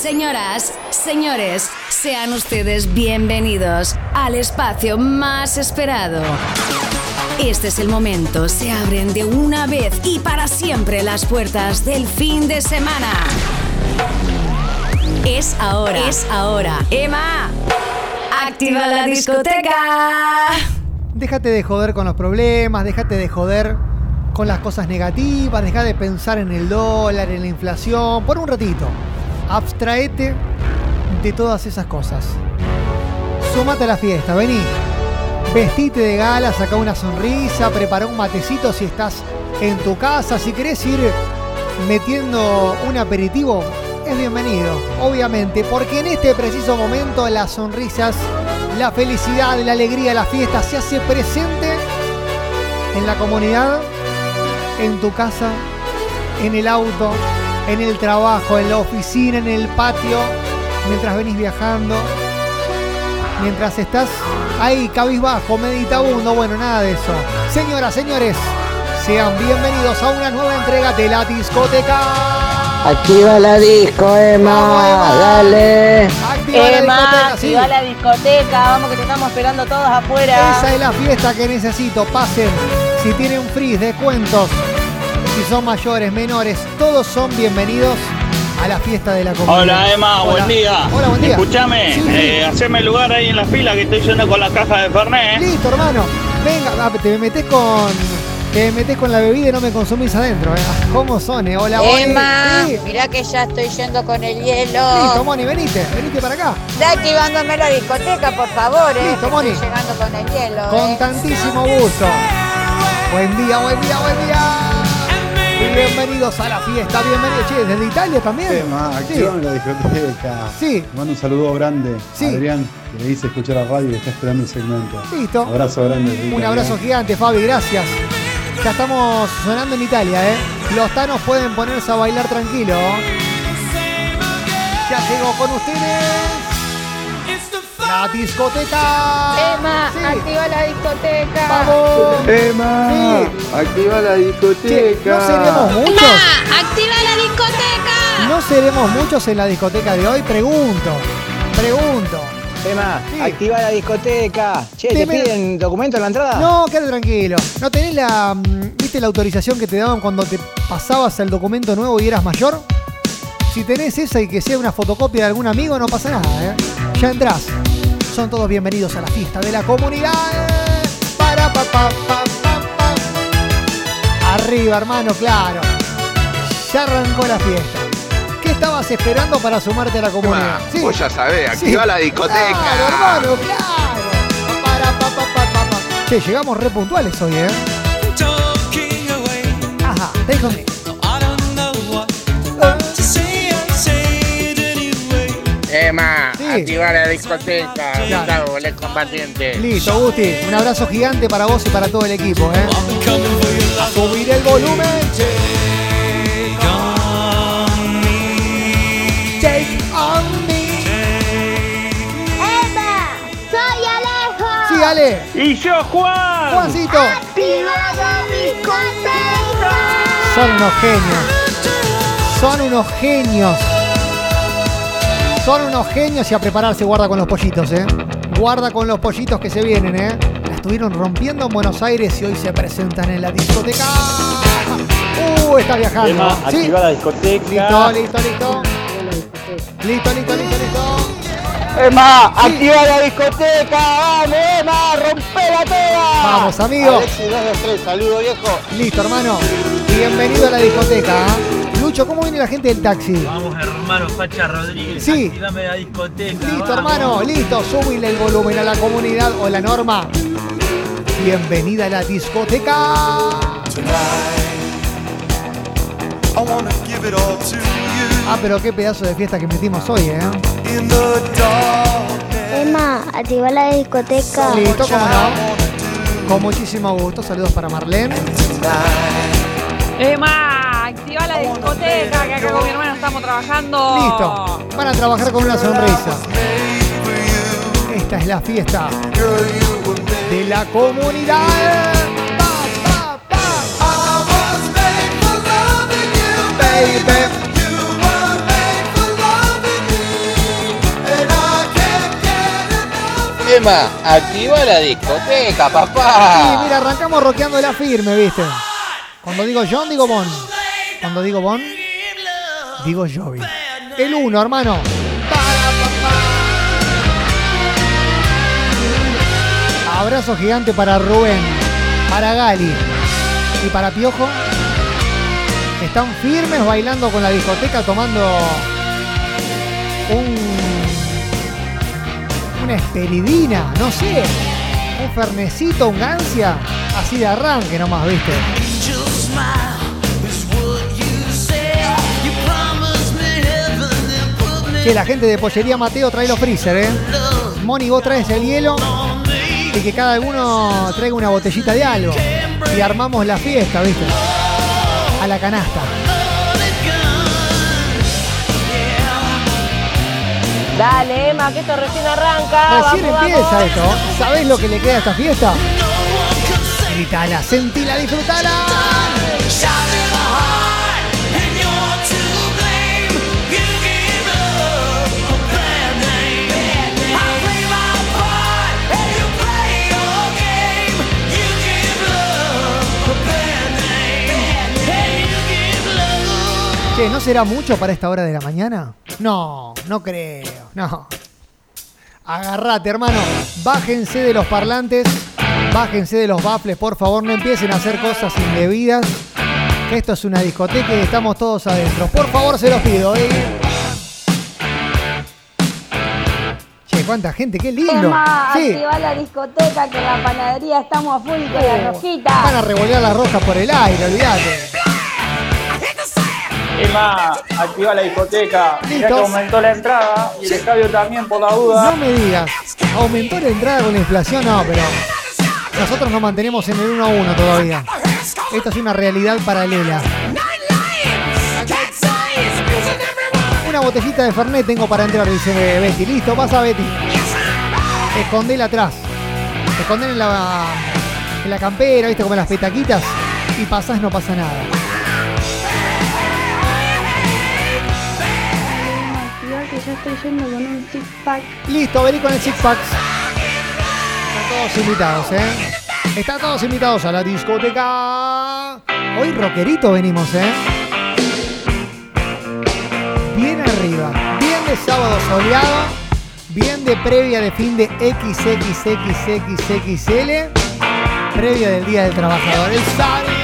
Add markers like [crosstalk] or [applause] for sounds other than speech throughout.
Señoras, señores, sean ustedes bienvenidos al espacio más esperado. Este es el momento, se abren de una vez y para siempre las puertas del fin de semana. Es ahora, es ahora. Emma, activa la discoteca. Déjate de joder con los problemas, déjate de joder con las cosas negativas, deja de pensar en el dólar, en la inflación, por un ratito. Abstraete de todas esas cosas. Sumate a la fiesta, vení. Vestite de gala, saca una sonrisa, prepara un matecito si estás en tu casa. Si querés ir metiendo un aperitivo, es bienvenido, obviamente, porque en este preciso momento las sonrisas, la felicidad, la alegría, la fiesta se hace presente en la comunidad, en tu casa, en el auto, en el trabajo, en la oficina, en el patio, mientras venís viajando, mientras estás ahí cabizbajo, meditabundo, bueno, nada de eso. Señoras, señores, sean bienvenidos a una nueva entrega de la discoteca. Activa la disco, Emma, Vamos, Emma. dale. Activa la Emma, discoteca, sí. activa la discoteca, vamos que te estamos esperando todos afuera. Esa es la fiesta que necesito. Pasen. Si tienen freeze, descuentos. Si son mayores, menores, todos son bienvenidos a la fiesta de la comunidad. Hola Emma, Hola. buen día. Hola, buen día. Escúchame, Sí, sí. eh, haceme lugar ahí en la fila que estoy yendo con la caja de Fernet. Listo, hermano. Venga, ah, te metes con. Te metes con la bebida y no me consumís adentro, ¿eh? ¿Cómo son, eh? Hola. Emma, Sí. mirá que ya estoy yendo con el Listo, hielo. Moni, venite, venite para acá. Da activándome la discoteca, por favor, eh. Listo, Moni. Estoy llegando con el hielo. Con eh. tantísimo gusto. Buen día, buen día, buen día. Bienvenidos a la fiesta, bienvenidos. Che, desde Italia también. Sí. activame la discoteca. Sí. Mando un saludo grande Sí. a Adrián, que le hice escuchar la radio y está esperando el segmento. Listo. Abrazo grande. Un Italia. abrazo gigante, Fabi, gracias. Ya estamos sonando en Italia, ¿eh? Los tanos pueden ponerse a bailar tranquilo. Ya llegó con ustedes la discoteca. Emma, Sí. activa la discoteca. ¡Vamos! Emma, Sí. activa la discoteca. No seremos muchos. activa la discoteca. No seremos muchos en la discoteca de hoy, pregunto. Pregunto. Emma, Sí. activa la discoteca. Che, ¿te piden documento en la entrada? No, quédate tranquilo. ¿No tenés la, mm, viste la autorización que te daban cuando te pasabas el documento nuevo y eras mayor? Si tenés esa y que sea una fotocopia de algún amigo, no pasa nada, ¿eh? Ya entrás. Son todos bienvenidos a la fiesta de la comunidad. Para, pa, pa, pa, pa, pa. Arriba, hermano, claro. Ya arrancó la fiesta. ¿Qué estabas esperando para sumarte a la comunidad? Sí. Vos ya sabés, activa Sí. la discoteca. Claro, hermano, claro. Para, pa, pa, pa, pa, pa. Che, llegamos re puntuales hoy, ¿eh? Ajá, déjame. Emma, Sí. activa la discoteca. Claro. Gustavo, el combatiente. Listo, Gusti. Un abrazo gigante para vos y para todo el equipo, ¿eh? A subir el volumen. Take on me. Emma, soy Alejo. Sí, Ale. Y yo Juan. Juancito. Activa la discoteca. Son unos genios. Son unos genios. Son unos genios y a prepararse, guarda con los pollitos, ¿eh? Guarda con los pollitos que se vienen, ¿eh? La estuvieron rompiendo en Buenos Aires y hoy se presentan en la discoteca. Uh, está viajando. Emma, ¿Sí? activa la discoteca. Listo, listo, listo. Listo, listo, listo, listo. Emma, activa la discoteca. Vamos, Emma, rompela toda. Vamos, amigo. Alexis 223, saludo viejo. Listo, hermano. Bienvenido a la discoteca. ¿ah? ¿Cómo viene la gente del taxi? Vamos, hermano Facha Rodríguez. Sí. Activame la discoteca. Listo, vamos. hermano, listo. Súbile el volumen a la comunidad o la norma. Bienvenida a la discoteca. Ah, pero qué pedazo de fiesta que metimos hoy, ¿eh? Emma, activa la discoteca. Listo, cómo no. Con muchísimo gusto. Saludos para Marlene. Emma, va a la discoteca, que acá con mi hermano estamos trabajando. Listo, van a trabajar con una sonrisa. Esta es la fiesta de la comunidad. Pa, activa la discoteca, papá. Sí, mira, arrancamos roqueando la firme, ¿viste? Cuando digo John, digo Bon. Cuando digo Bon, digo Jovi. El uno, hermano. Abrazo gigante para Rubén, para Gali y para Piojo. Están firmes bailando con la discoteca, tomando un una esperidina, no sé, un fernecito, un gancia, así de arranque nomás, ¿viste? Che, la gente de Pollería Mateo trae los freezer, ¿eh? Moni, vos traes el hielo y que cada uno traiga una botellita de algo. Y armamos la fiesta, ¿viste? A la canasta. Dale, Emma, que esto recién arranca. Recién vamos, empieza vamos. esto. ¿Sabés lo que le queda a esta fiesta? Gritala, sentila, disfrutala. Che, ¿no será mucho para esta hora de la mañana? No, no creo, no. Agarrate, hermano. Bájense de los parlantes. Bájense de los baffles, por favor. No empiecen a hacer cosas indebidas. Que esto es una discoteca y estamos todos adentro. Por favor, se los pido. ¿eh? Che, cuánta gente, qué lindo. Emma, Sí, activa la discoteca que en la panadería estamos a full con la van rojita. a revolear las roscas por el aire, olvídate. Emma, activa la discoteca. Mirá Listo. que aumentó la entrada y el estadio también por la duda. No me digas, ¿aumentó la entrada con la inflación? No, pero nosotros nos mantenemos en el 1 a 1 todavía. Esto es una realidad paralela. Una botellita de Fernet tengo para entrar, dice Betty. Listo, pasa Betty. Escondela atrás. Escondela en la, en la campera, viste, como en las petaquitas. Y pasás, no pasa nada. Estoy yendo con un six pack. Listo, vení con el Six Packs. Están todos invitados, ¿eh? Están todos invitados a la discoteca. Hoy rockerito venimos, ¿eh? Bien arriba. Bien de sábado soleado. Bien de previa de fin de XXXXXL. Previa del Día del Trabajador. El sábado.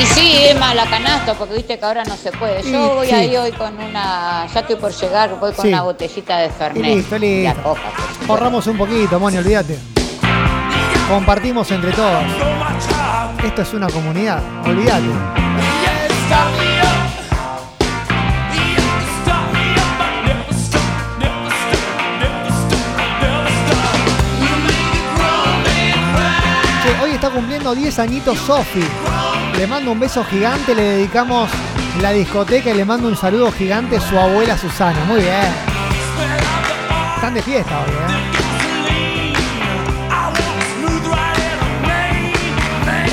Y sí, Emma, la canasta, porque viste que ahora no se puede. Y Yo voy sí. ahí hoy con una. Ya estoy por llegar, voy con Sí. una botellita de Y Fernet. listo, listo. La por supuesto. Ahorramos un poquito, Moni, olvídate. Compartimos entre todos. Esto es una comunidad, olvídate. Che, hoy está cumpliendo 10 añitos Sofi. Le mando un beso gigante, le dedicamos la discoteca y le mando un saludo gigante a su abuela Susana. Muy bien. Están de fiesta hoy, ¿eh?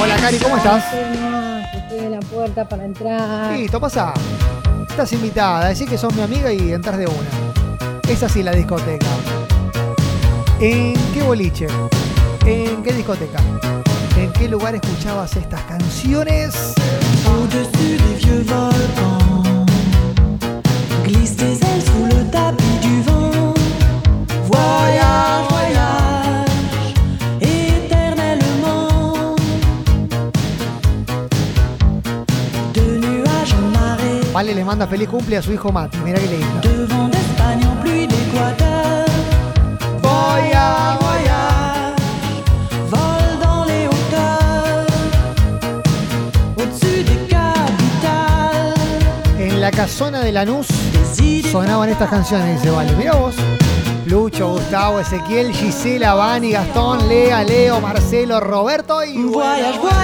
Hola, Cari, ¿cómo estás? Estoy en la puerta para entrar. Listo, pasa. Estás invitada, decís que sos mi amiga y entras de una. Es así la discoteca. ¿En qué boliche? ¿En qué discoteca? ¿En qué lugar escuchabas estas canciones? Vale le manda feliz cumple a su hijo Mati. Mira qué lindo. de vent En la casona de Lanús sonaban estas canciones, dice Vale. Mira vos. Lucho, Gustavo, Ezequiel, Gisela, Vani, Gastón, Lea, Leo, Marcelo, Roberto y... Voyage, voyage.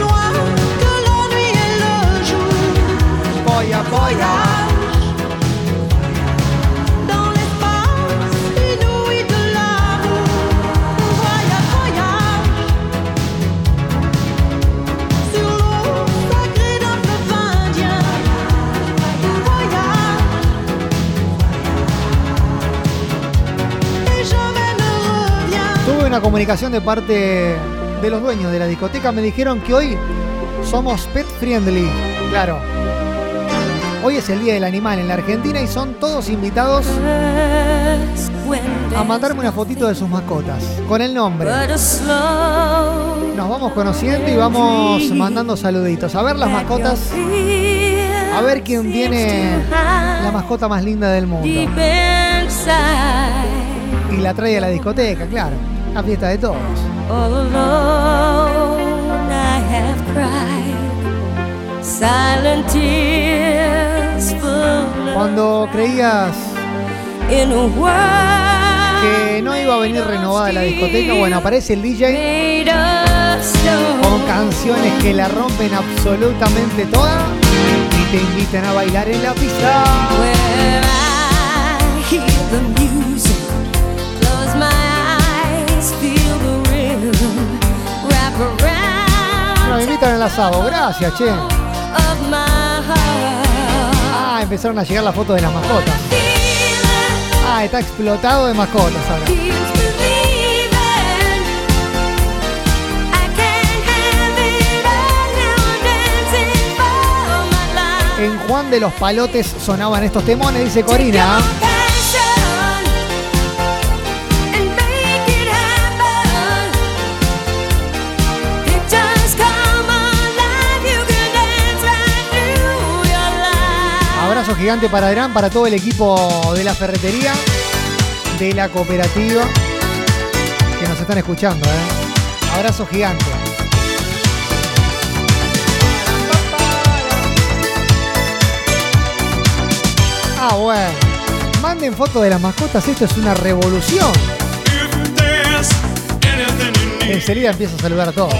Loin de la nuit una comunicación de parte de los dueños de la discoteca. Me dijeron que hoy somos pet friendly. Claro. Hoy es el Día del Animal en la Argentina y son todos invitados a mandarme una fotito de sus mascotas con el nombre. Nos vamos conociendo y vamos mandando saluditos. A ver las mascotas. A ver quién tiene la mascota más linda del mundo. Y la trae a la discoteca, claro. La fiesta de todos. Cuando creías que no iba a venir renovada la discoteca, bueno, aparece el DJ con canciones que la rompen absolutamente toda y te invitan a bailar en la pista. Al asado, gracias, che. Ah, empezaron a llegar las fotos de las mascotas. Ah, está explotado de mascotas ahora. En Juan de los Palotes sonaban estos temones, dice Corina. Abrazo gigante para Adrián, para todo el equipo de la ferretería, de la cooperativa, que nos están escuchando. ¿eh? Abrazo gigante. Ah, bueno. Manden fotos de las mascotas, esto es una revolución. Enseguida empiezo a saludar a todos.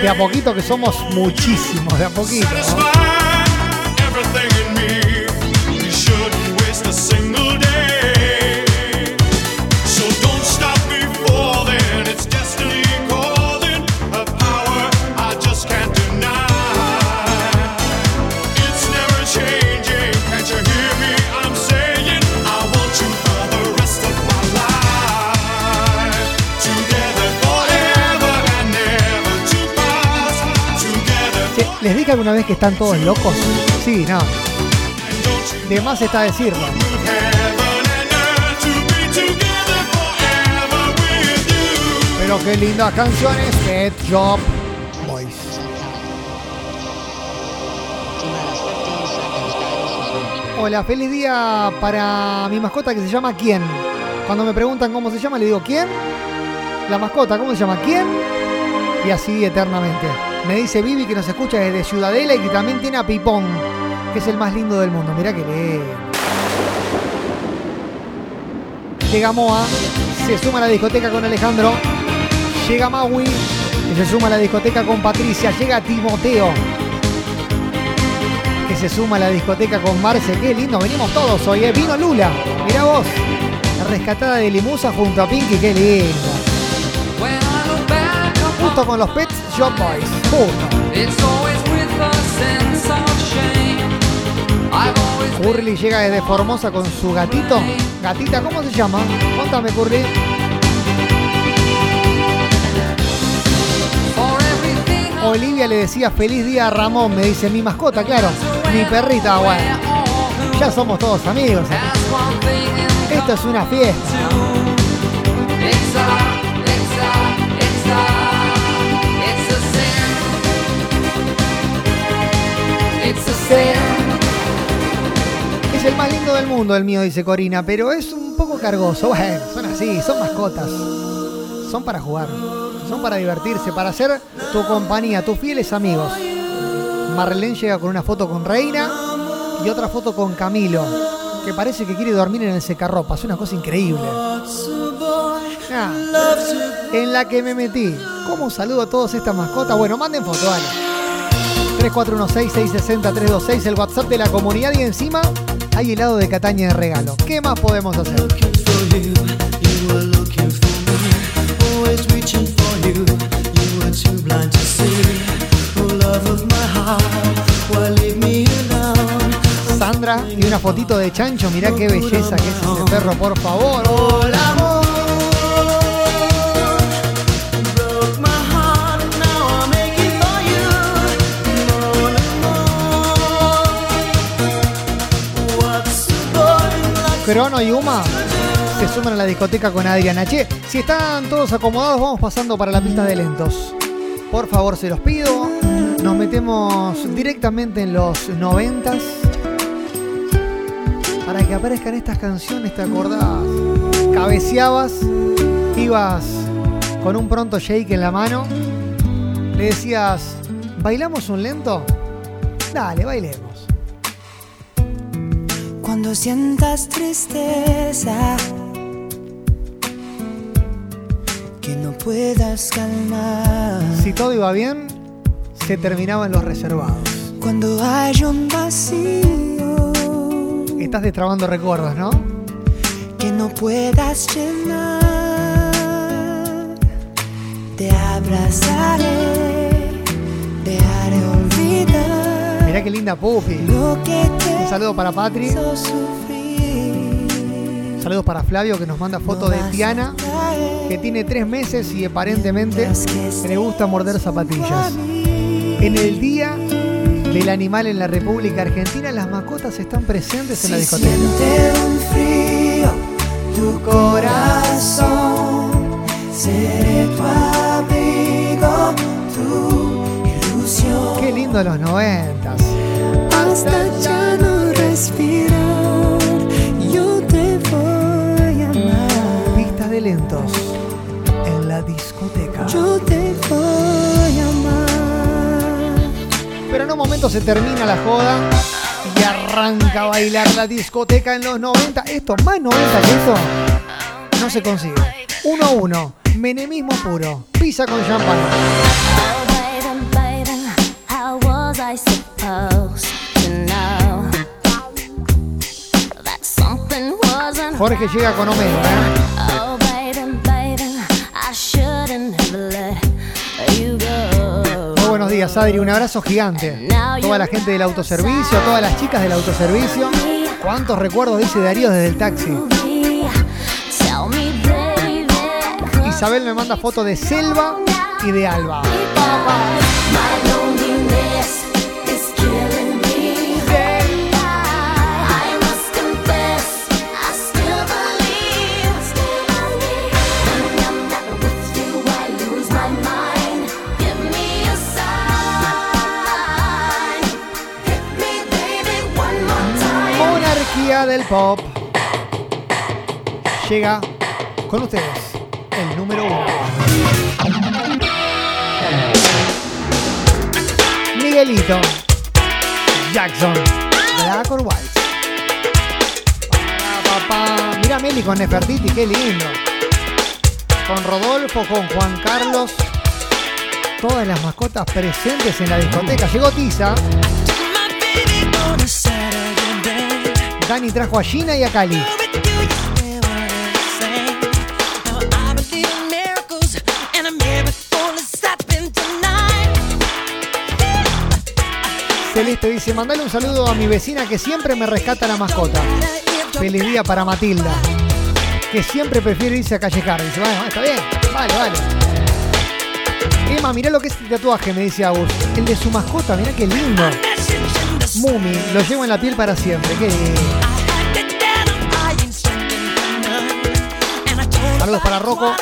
De a poquito que somos muchísimos, de a poquito. Alguna vez que están todos locos? Sí, no. De más está decirlo. Pero qué lindas canciones. Pet Shop Boys. Hola, feliz día para mi mascota que se llama ¿Quién? Cuando me preguntan cómo se llama, le digo ¿Quién? La mascota, ¿cómo se llama? ¿Quién? Y así eternamente. Me dice Vivi que nos escucha desde Ciudadela y que también tiene a Pipón, que es el más lindo del mundo. Mirá que lee. Llega Moa, se suma a la discoteca con Alejandro. Llega Maui, que se suma a la discoteca con Patricia. Llega Timoteo, que se suma a la discoteca con Marce. Qué lindo, venimos todos hoy. ¿eh? Vino Lula, mirá vos. La rescatada de Limusa junto a Pinky, qué lindo. Justo con los Pets Shop Boys. Curly llega desde Formosa con su gatito. Gatita, ¿cómo se llama? Contame, Curly. Olivia le decía feliz día a Ramón, me dice mi mascota, claro, mi perrita, bueno. Ya somos todos amigos. Esto es una fiesta. Es el más lindo del mundo el mío, dice Corina, pero es un poco cargoso. Bueno, son así, son mascotas. Son para jugar, son para divertirse, para ser tu compañía, tus fieles amigos. Marlene llega con una foto con Reina y otra foto con Camilo, que parece que quiere dormir en el secarropa. Es una cosa increíble. Ah, en la que me metí. ¿Cómo saludo a todas estas mascotas? Bueno, manden foto, dale. 3416-660-326, el WhatsApp de la comunidad y encima hay helado de Cataña de regalo. ¿Qué más podemos hacer? Sandra y una fotito de chancho, mirá qué belleza que es ese perro, por favor. Hola, amor. Crono y Uma se suman a la discoteca con Adriana. Che, si están todos acomodados, vamos pasando para la pista de lentos. Por favor, se los pido. Nos metemos directamente en los noventas. Para que aparezcan estas canciones, ¿te acordás? Cabeceabas, ibas con un pronto shake en la mano. Le decías, ¿bailamos un lento? Dale, bailemos. Cuando sientas tristeza que no puedas calmar. Si todo iba bien, se terminaban los reservados. Cuando hay un vacío Estás destrabando recuerdos, ¿no? que no puedas llenar, te abrazaré, te haré qué linda Pupi. Un saludo para Patri. Saludos para Flavio que nos manda foto de Tiana, que tiene tres meses y aparentemente le gusta morder zapatillas. En el día del animal en la República Argentina, las mascotas están presentes en la discoteca. siente un frío tu corazón, seré tu abrigo, tu ilusión. Qué lindo los noventas. Hasta ya no respirar, yo te voy a amar. Pista de lentos en la discoteca. Yo te voy a amar. Pero en un momento se termina la joda y arranca a bailar la discoteca en los 90. Esto, más 90 que esto, no se consigue. 1 a 1, menemismo puro, pizza con champán. Jorge llega con Homero, ¿eh? Muy buenos días, Adri. Un abrazo gigante. Toda la gente del autoservicio, todas las chicas del autoservicio. ¿Cuántos recuerdos dice Darío desde el taxi? Isabel me manda foto de Selva y de Alba. Del pop. Llega con ustedes el número uno. Miguelito Jackson, Black or White. Pa, pa, pa. Mira Meli con Nefertiti, qué lindo. Con Rodolfo, con Juan Carlos. Todas las mascotas presentes en la discoteca. Llegó Tiza. Dani trajo a Gina y a Cali. Celeste dice, mandale un saludo a mi vecina que siempre me rescata la mascota. Feliz día para Matilda. Que siempre prefiere irse a callejar. Dice, bueno, está bien, vale, vale. Emma, mirá lo que es este tatuaje, me dice Agus. El de su mascota, mirá qué lindo. Mumi, lo llevo en la piel para siempre. Qué. Saludos para Rocco.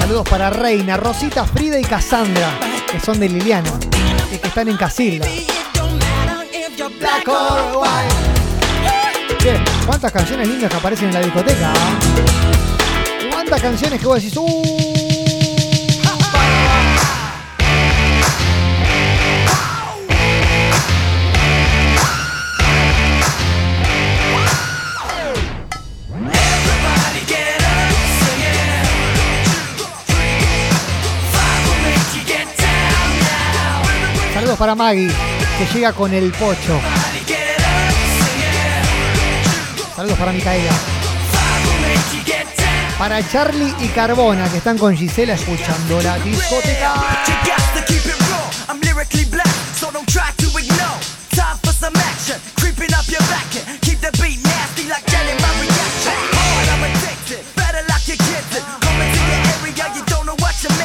Saludos para Reina, Rosita, Frida y Cassandra, que son de Liliana y que están en Casilda. Che, ¿Cuántas canciones lindas que aparecen en la discoteca? ah? ¿Cuántas canciones que vos decís? "Uh"? Saludos para Maggie, que llega con el pocho. Saludos para Micaela. Para Charlie y Carbona, que están con Gisela escuchando la discoteca.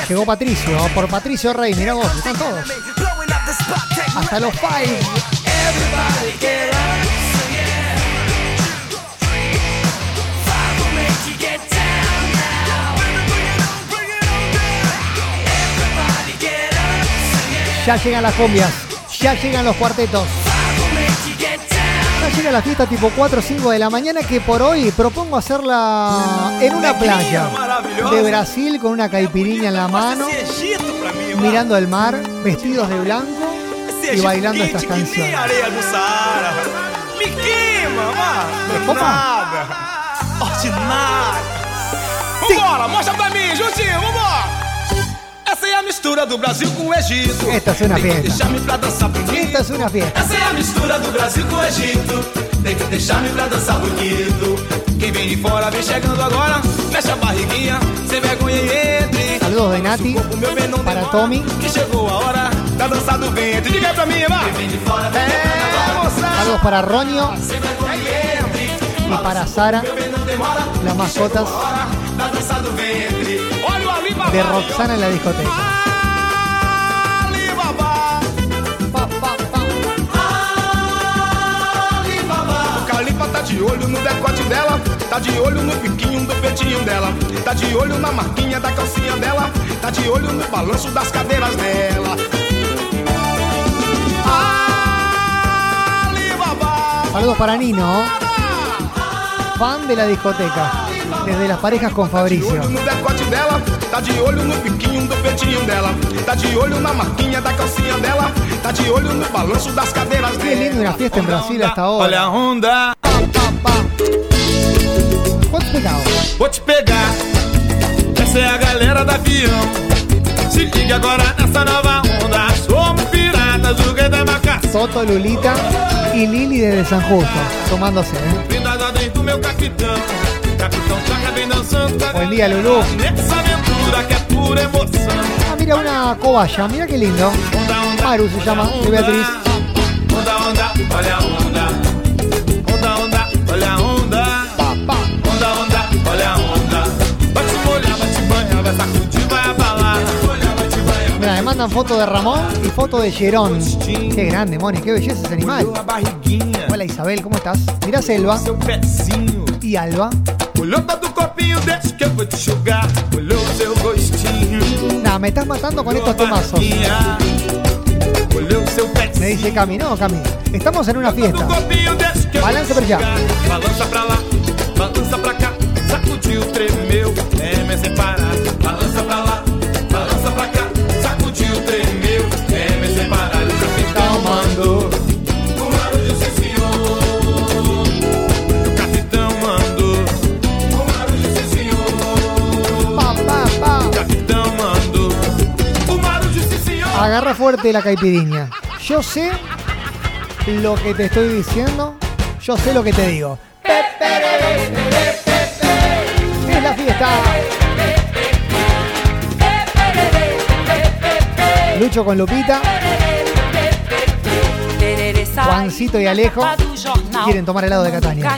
Llegó Patricio, por Patricio Rey, mirá vos, están todos hasta los five. Ya llegan las combias, ya llegan los cuartetos. Ya llega la fiesta tipo 4 o 5 de la mañana que por hoy propongo hacerla en una playa de Brasil con una caipirinha en la mano, mirando el mar, vestidos de blanco y bailando estas canciones. Opa. Nada. Ordinário. Vambora, mostra pra mim, juntinho, vambora. Essa é a mistura do Brasil com o Egito. Esta Tem que fiesta. deixar-me pra dançar bonito. Esta es una fiesta. Essa é a mistura do Brasil com o Egito. Tem que deixar-me pra dançar bonito. Quem vem de fora vem chegando agora. Fecha a barriguinha, sem vergonha e entre. Saludos de Nati O meu bem não para Tommy. Que chegou a hora da dança do ventre. Diga aí pra mim, vai. É, moçada. Saludos para Ronio e y para Sara, las mascotas Hora da dança do ventre. Olha o Alibaba. de Roxana en la discoteca. Tá de olho no decote dela. Tá de olho no biquinho do peitinho dela. Tá de olho na marquinha da calcinha dela. Tá de olho no balanço das cadeiras dela. Saludos para Nino, fan de la discoteca, desde las parejas con Fabricio. olho no decote dela, tá de olho no biquinho do peitinho dela, tá de olho na marquinha da calcinha dela, tá de olho no balanço das cadeiras Qué lindo dela. una fiesta en Brasil hasta Olha ahora. a onda, ¿Cuánto pegado? vou te pegar. Essa é a galera da avião. Se liga agora nessa nova onda. Somos piratas do rei da. Soto, Lulita y Lili desde San Justo, tomándose. ¿eh? Buen día, Lulú. Ah, mira una cobaya, mira qué lindo. Maru se llama, Beatriz. Onda, onda. Onda, mandan foto de Ramón y foto de Gerón. Qué grande, Moni, qué belleza ese animal. Hola Isabel, ¿cómo estás? Mira Selva y Alba. Nada, me estás matando con estos pezinho. Me dice Cami, no, Cami. Estamos en una fiesta. Te já. jogar. Balança pra lá, balança pra cá. Sacudiu, tremeu, é sem parar. Balança pra Agarra fuerte la caipirinha. Yo sé lo que te estoy diciendo. Yo sé lo que te digo. Es la fiesta. Lucho con Lupita, Juancito y Alejo quieren tomar helado de Catania.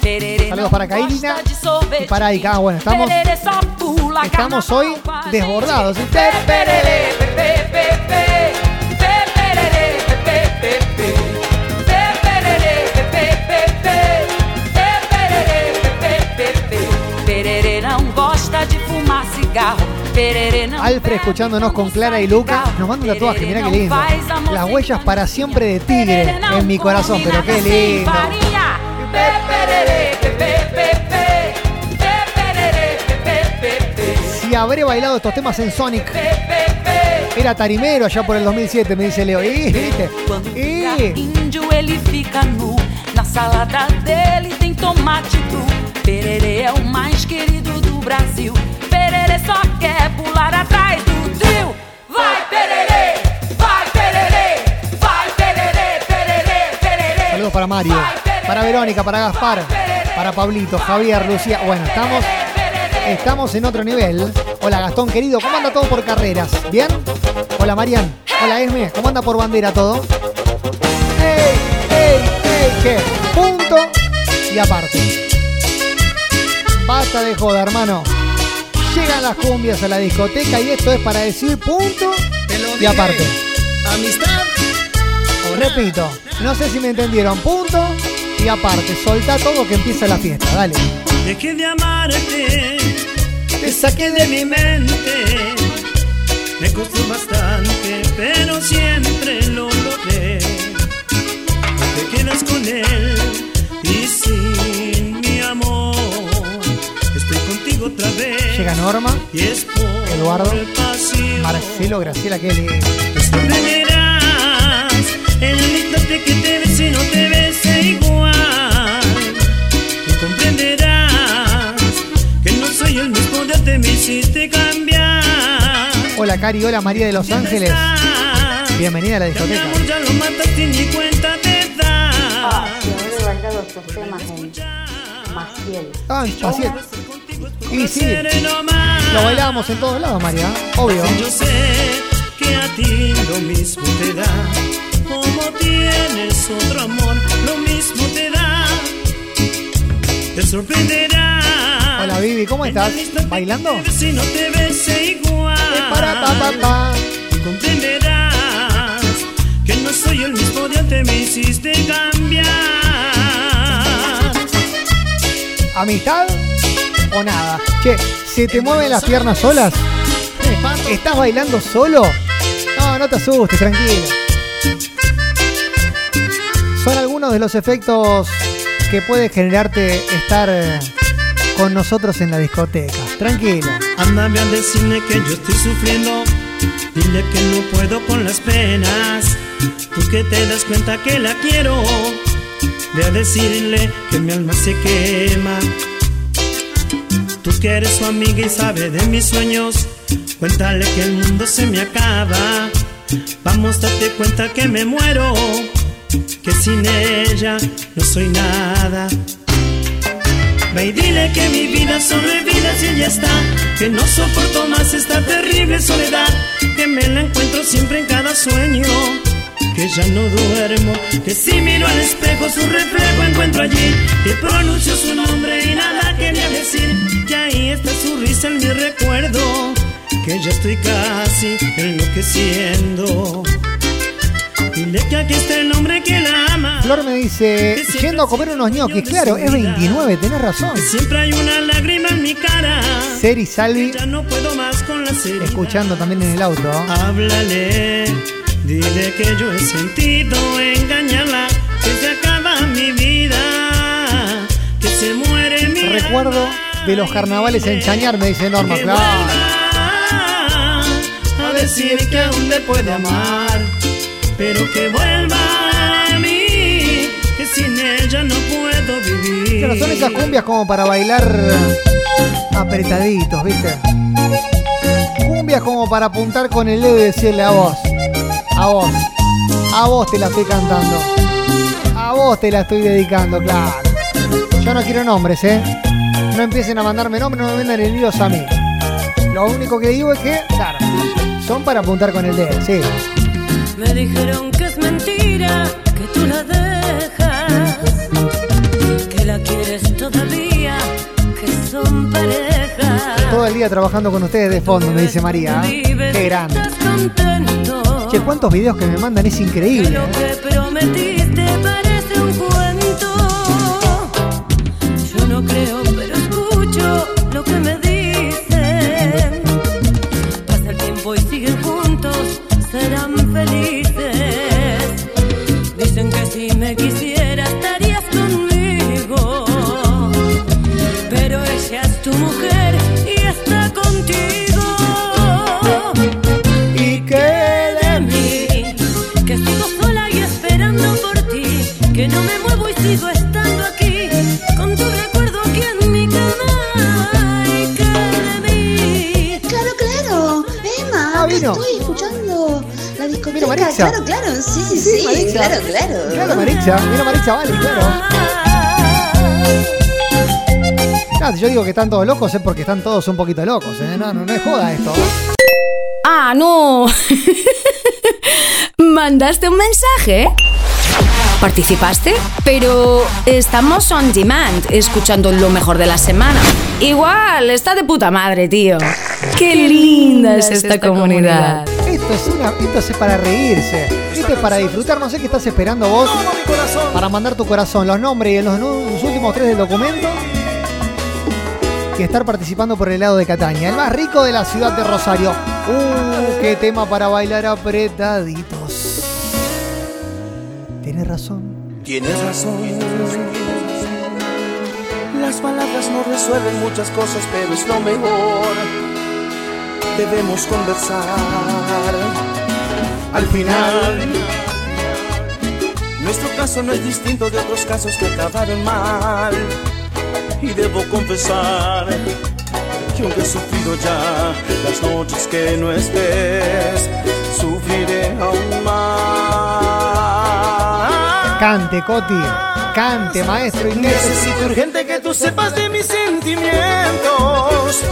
Saludos para sorvete. y para Aika. Ah, bueno, estamos, estamos hoy desbordados. Alfred escuchándonos con Clara y Luca. Nos manda un tatuaje, mirá qué lindo. Las huellas para siempre de tigre en mi corazón, pero qué lindo. Si habré bailado estos temas en Sonic, era tarimero allá por el 2007, me dice Leo. Y, ¿viste? Y, índio ele fica nu. Na salada dele tem tomate cru. Pererê é o mais querido do Brasil. Pererê só quer pular atrás do trio. Vai, pererê! Vai, pererê! Vai, pererê! Pererê! Pererê! saludos para Mario, para Verónica, para Gaspar, para Pablito, Javier, Lucía. Bueno, estamos, estamos en otro nivel. Hola Gastón querido, ¿cómo anda todo por carreras? ¿Bien? Hola Marian, hola Esme, ¿cómo anda por bandera todo? ¡Ey, ey, ey! ¿Qué? Punto y aparte. Basta de joda, hermano. Llegan las cumbias a la discoteca y esto es para decir punto y aparte. Amistad. Repito, no sé si me entendieron. Punto y aparte. Solta todo que empieza la fiesta. Dale. Dejé de amarte, te saqué de mi mente. Me costó bastante, pero siempre lo logré. No te quedas con él y sin mi amor. Estoy contigo otra vez. Llega Norma, Y es por Eduardo. Marcelo, Graciela, Kelly. Comprenderás el instante que te ves y no te ves igual. Y comprenderás que no soy el mismo de antes, me hiciste cambiar. Hola Cari, hola María de Los Ángeles. Bienvenida a la Mi discoteca. amor ya lo mataste ni cuenta te das. Ah, si habré bailado estos temas en Maciel. Ah, en Maciel. Y sí, lo bailábamos en todos lados, María. Obvio. Yo sé que a ti lo mismo te da. Como tienes otro amor, lo mismo te da. Te sorprenderá. Hola Vivi, ¿cómo estás? ¿Bailando? Si no te ves igual. Para pa pa pa. Comprenderás que no soy el mismo de antes, me hiciste cambiar. ¿Amistad o nada? Che, ¿se te mueven las piernas solas? ¿Estás bailando solo? No, no te asustes, tranquilo. Son algunos de los efectos que puede generarte estar eh, con nosotros en la discoteca. Tranquilo. Ándame a decirle que yo estoy sufriendo. Dile que no puedo con las penas. Tú que te das cuenta que la quiero. Ve a decirle que mi alma se quema. Tú que eres su amiga y sabe de mis sueños. Cuéntale que el mundo se me acaba. Vamos, date cuenta que me muero. Que sin ella no soy nada. Ve y dile que mi vida solo es vida si ella está Que no soporto más esta terrible soledad Que me la encuentro siempre en cada sueño Que ya no duermo Que si miro al espejo su reflejo encuentro allí Que pronuncio su nombre y nada quería decir Que ahí está su risa en mi recuerdo Que ya estoy casi enloqueciendo Flor me dice, yendo a comer unos ñoquis. Claro, es 29, tenés razón. Siempre hay una lágrima en mi cara. Seri Salvi, Ya no puedo más con la serie. escuchando también en el auto. Háblale, dile que yo he sentido engañarla, que se acaba mi vida, que se muere mi Recuerdo de los carnavales en Chañar, me dice Norma. que Claro. a decir que aún le puedo amar, pero que vuelva a mí, que sin ella no puedo vivir. Pero son esas cumbias como para bailar apretaditos, ¿viste? Cumbias como para apuntar con el dedo y decirle a vos, a vos, a vos te la estoy cantando, a vos te la estoy dedicando, claro. Yo no quiero nombres, ¿eh? No empiecen a mandarme nombres, no me vendan el líos a mí. Lo único que digo es que, claro, son para apuntar con el dedo, sí. Me dijeron que es mentira, que tú la dejas, que la quieres todavía, que son pareja. Todo el día trabajando con ustedes de fondo, me dice María. ¿eh? Qué grande. Che, cuántos videos que me mandan es increíble. lo ¿eh? que prometiste parece Maritza. Claro, claro. Sí, sí, sí. Claro, claro. Claro, Maritza. Mira, Maritza, vale, claro. Claro, si yo digo que están todos locos es porque están todos un poquito locos, ¿eh? No, no, no es joda esto. Ah, no. [laughs] ¿Mandaste un mensaje? ¿Participaste? Pero estamos on demand, escuchando lo mejor de la semana. Igual, está de puta madre, tío. Qué linda es esta comunidad. Esto es una, esto es para reírse. Esto es para disfrutar. No sé qué estás esperando vos para mandar tu corazón, los nombres y los, los últimos tres del documento. Y estar participando por el lado de Cataña, el más rico de la ciudad de Rosario. Uh, qué tema para bailar apretaditos. Tienes razón. Tienes razón. Las palabras no resuelven muchas cosas, pero es lo mejor. Debemos conversar. Al final, nuestro caso no es distinto de otros casos que acabaron mal. Y debo confesar que aunque he sufrido ya las noches que no estés, sufriré aún más. Cante, Coti. Cante, maestro inglés. Necesito urgente que tú sepas de mis sentimientos.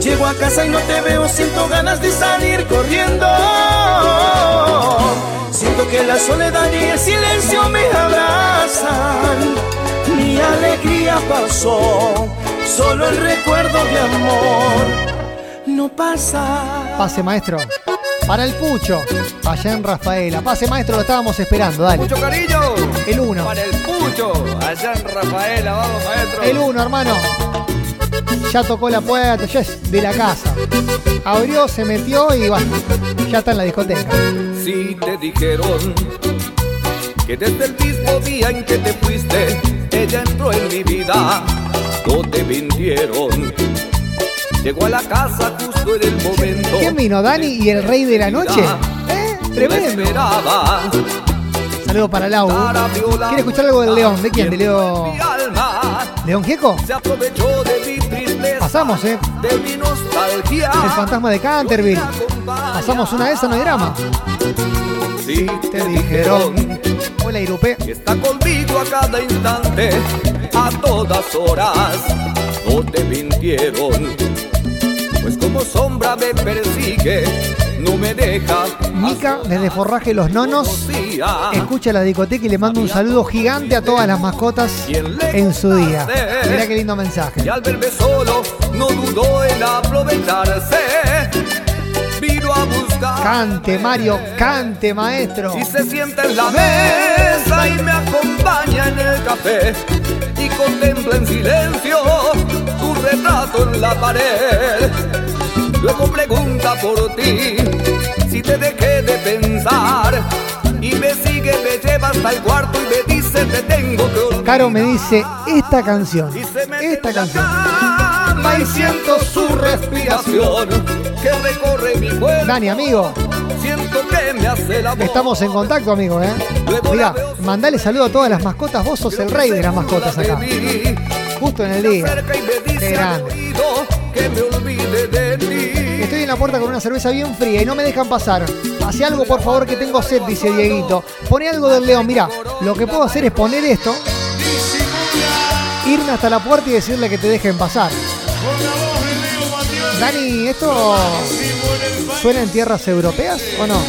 Llego a casa y no te veo, siento ganas de salir corriendo. Siento que la soledad y el silencio me abrazan. Mi alegría pasó, solo el recuerdo de amor no pasa. Pase, maestro. Para el Pucho. Allá en Rafaela. Pase, maestro, lo estábamos esperando. Dale. Mucho cariño. El uno. Para el Pucho, allá en Rafaela, vamos maestro. El uno, hermano. Ya tocó la puerta, ya es de la casa. Abrió, se metió y bueno, ya está en la discoteca. Si te dijeron que desde el mismo día en que te fuiste, ella entró en mi vida, no te mintieron. Llegó a la casa justo en el momento. ¿Quién vino? ¿Dani y el rey de la noche? ¿Eh? Tremendo. Saludo para Lau. ¿Quiere escuchar algo del León? ¿De quién? ¿De Leo? ¿León Gieco? Se aprovechó de Pasamos, ¿eh? de mi nostalgia. El fantasma de Canterville. Pasamos una de esas, no hay drama. Si te dijeron Hola, Irupe. que está conmigo a cada instante, a todas horas, no te mintieron. Pues como sombra me persigue, no me deja. Mica, desde Forraje Los Nonos, escucha la discoteca y le mando un saludo gigante a todas las mascotas en su día. Mirá qué lindo mensaje. Y al verme solo, no dudó en aprovecharse. Vino a buscar. Cante, Mario, cante, maestro. Y se sienta en la mesa y me acompaña en el café. Y contempla en silencio tu retrato en la pared. Luego pregunta por ti si te dejé de pensar. Y me sigue, me lleva hasta el cuarto y me dice te tengo que olvidar. Caro me dice esta canción. Esta canción. Y siento su respiración que recorre mi cuerpo. Dani, amigo. Siento que me hace la Estamos en contacto, amigo, ¿eh? Mira, mandale saludo a todas las mascotas. Vos sos el rey de las mascotas acá. Justo en el día. Grande. Estoy en la puerta con una cerveza bien fría y no me dejan pasar. Hace algo, por favor, que tengo sed, dice Dieguito. Pone algo del león. Mira, lo que puedo hacer es poner esto, irme hasta la puerta y decirle que te dejen pasar. Dani, ¿esto suena en tierras europeas o no?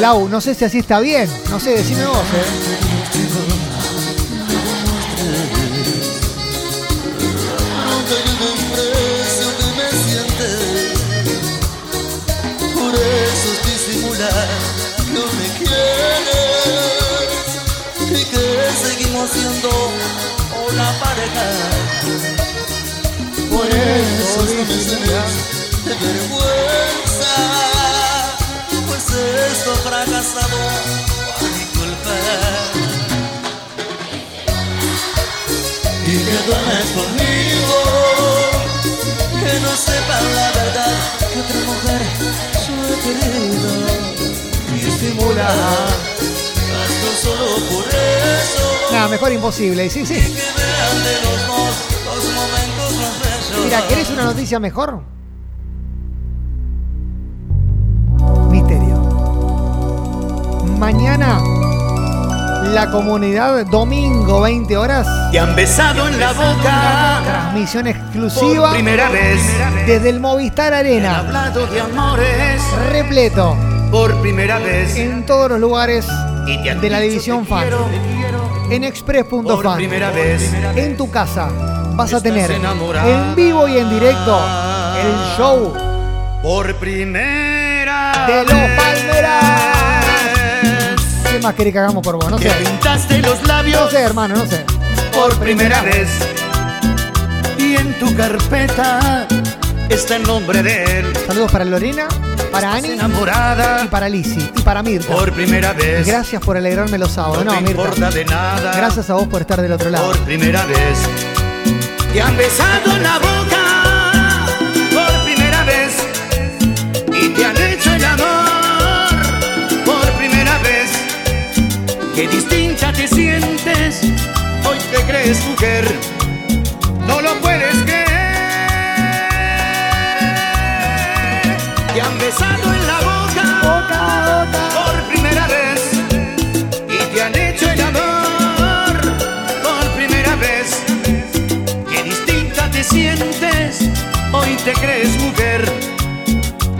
Lau, no sé si así está bien. No sé, decime vos, no me quieres y que seguimos siendo una pareja. Por eso no me de vergüenza, pues esto ha fracasado por mi culpa. Y que duermes conmigo, que no sepan la verdad que otra mujer yo he querido disimular. Hazlo solo por eso. Nada, mejor imposible. Y Sí, sí. Que vean de los dos los momentos más bellos. Mira, ¿querés una noticia mejor? Mañana, la comunidad, domingo, 20 horas. Te han besado en la boca. Transmisión exclusiva. Por primera vez. Desde el Movistar Arena. Hablado de amores. Repleto. Por primera vez. En todos los lugares de la división fan. quiero. En express.fan. Por primera vez. En tu casa vas a tener en vivo y en directo el show Por primera de los Palmeras. Qué más querés que hagamos por vos? No sé. Te pintaste los labios No sé, hermano, no sé. por primera vez. Y en tu carpeta está el nombre de él. Saludos para Lorena, para Ani Enamorada y para Lisi y para Mirta. por primera vez. Gracias por alegrarme los sábados. No No, te Mirta. importa de nada. Gracias a vos por estar del otro lado. por primera vez. Te han besado en la boca por primera vez y te han hecho el amor Qué distinta te sientes, hoy te crees mujer, no lo puedes creer. Te han besado en la boca, por primera vez y te han hecho el amor por primera vez. Qué distinta te sientes, hoy te crees mujer,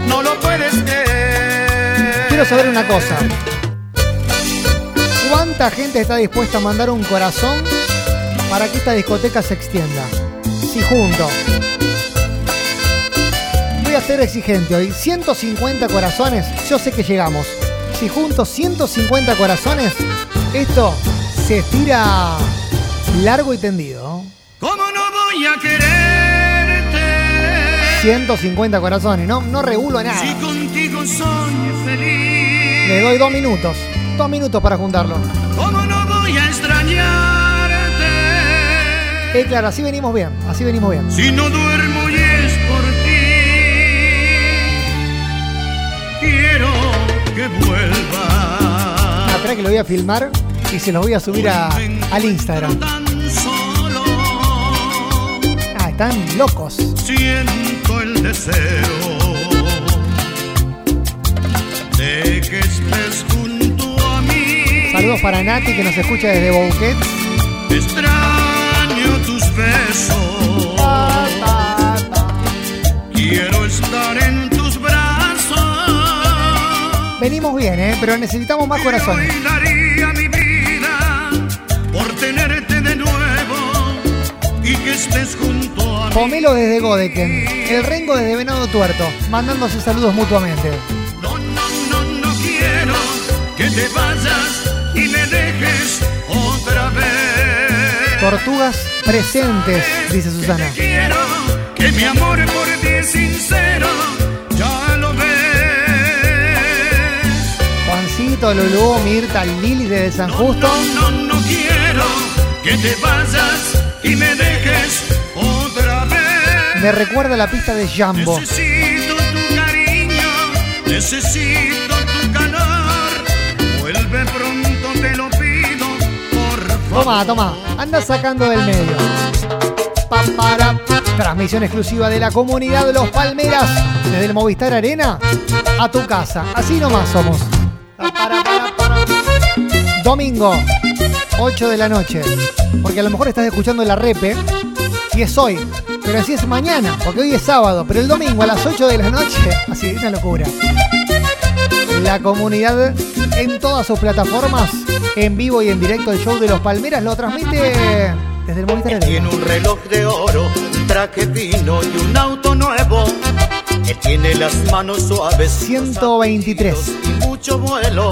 no lo puedes creer. Quiero saber una cosa. ¿Cuánta gente está dispuesta a mandar un corazón para que esta discoteca se extienda? Si junto. Voy a ser exigente hoy. 150 corazones, yo sé que llegamos. Si junto 150 corazones, esto se estira largo y tendido. ¿Cómo no voy a quererte? 150 corazones, no, no regulo nada. Si contigo soy feliz. Le doy dos minutos. Dos minutos para juntarlo. ¿Cómo no voy a extrañarte? Eh, claro, así venimos bien, así venimos bien. Si no duermo y es por ti, quiero que vuelva. Ah, espera que lo voy a filmar y se los voy a subir a- al Instagram. Ah, están locos. siento el deseo de que estés. Saludos para Nati que nos escucha desde Bouquet. Extraño tus besos. Quiero estar en tus brazos. Venimos bien, ¿eh? Pero necesitamos más corazones. Hoy daría mi vida por tenerte de nuevo y que estés junto a. Pomelo desde Godeken. El Rengo desde Venado Tuerto. Mandándose saludos mutuamente. No, no, no, no quiero que te vayas Tortugas presentes, dice Susana. Quiero que mi amor por ti es sincero, ya lo ves. Juancito, Lulú, Mirta, Lili desde San Justo. No, no quiero que te vayas y me dejes otra vez. Me recuerda la pista de Jambo. Necesito tu cariño, necesito Toma, toma. Anda sacando del medio. Transmisión exclusiva de la comunidad de los Palmeras. Desde el Movistar Arena a tu casa. Así nomás somos. Domingo, 8 de la noche. Porque a lo mejor estás escuchando la repe. Y es hoy. Pero así es mañana. Porque hoy es sábado. Pero el domingo a las 8 de la noche. Así, una locura. La comunidad en todas sus plataformas, en vivo y en directo, el show de los Palmeras lo transmite desde el Movistar Arena. Tiene un reloj de oro, un traje fino y un auto nuevo. Él tiene las manos suaves 123. y mucho vuelo.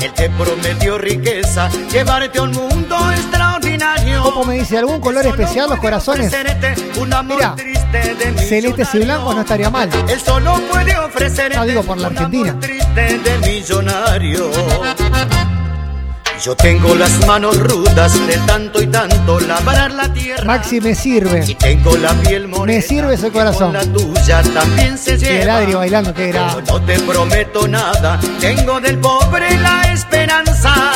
Él te prometió riqueza, llevarte a un mundo extraordinario. Copo me dice, ¿algún color especial los corazones? Mira, Celestes y blancos no estaría mal. Él solo puede ofrecerte No digo por la Argentina. triste de millonario. Yo tengo las manos rudas de tanto y tanto labrar la tierra. Maxi me sirve. Tengo la piel morena. Me sirve ese corazón. La tuya también se Y el Adri bailando, que era. No te prometo nada, tengo del pobre la esperanza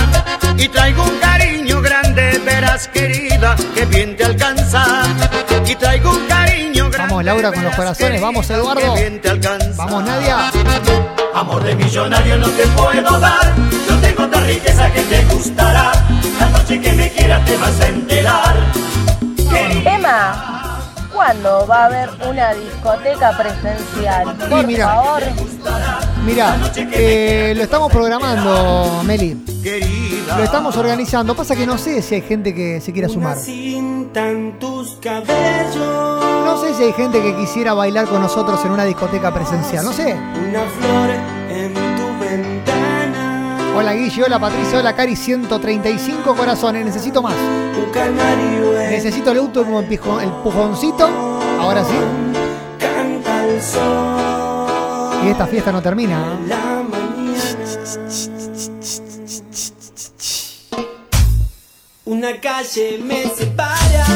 y traigo un cariño grande, verás querida, que bien te alcanza. Vamos, Laura, con los corazones. Vamos, Eduardo. Vamos, Nadia. Amor de millonario no te puedo dar, yo tengo otra riqueza que te gustará. La noche que me quieras te vas a enterar. Emma, ¿cuándo va a haber una discoteca presencial? Por mira. favor. Mira, eh, lo estamos programando, Meli. Lo estamos organizando. Pasa que no sé si hay gente que se quiera sumar. No sé si hay gente que quisiera bailar con nosotros en una discoteca presencial. No sé. Una flor en tu ventana. Hola Guille, hola Patricia, hola Cari, 135 corazones, necesito más. Necesito el último empijo- el pujoncito, ahora sí. Y esta fiesta no termina. ¿eh? Una calle me separa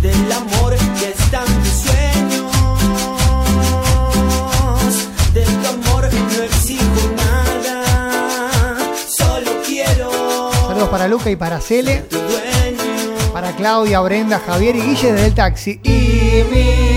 del amor que está en mis sueños. De tu amor no exijo nada, solo quiero Saludos para Luca y para Cele. Para Claudia, Brenda, Javier y Guille desde el taxi. Y mi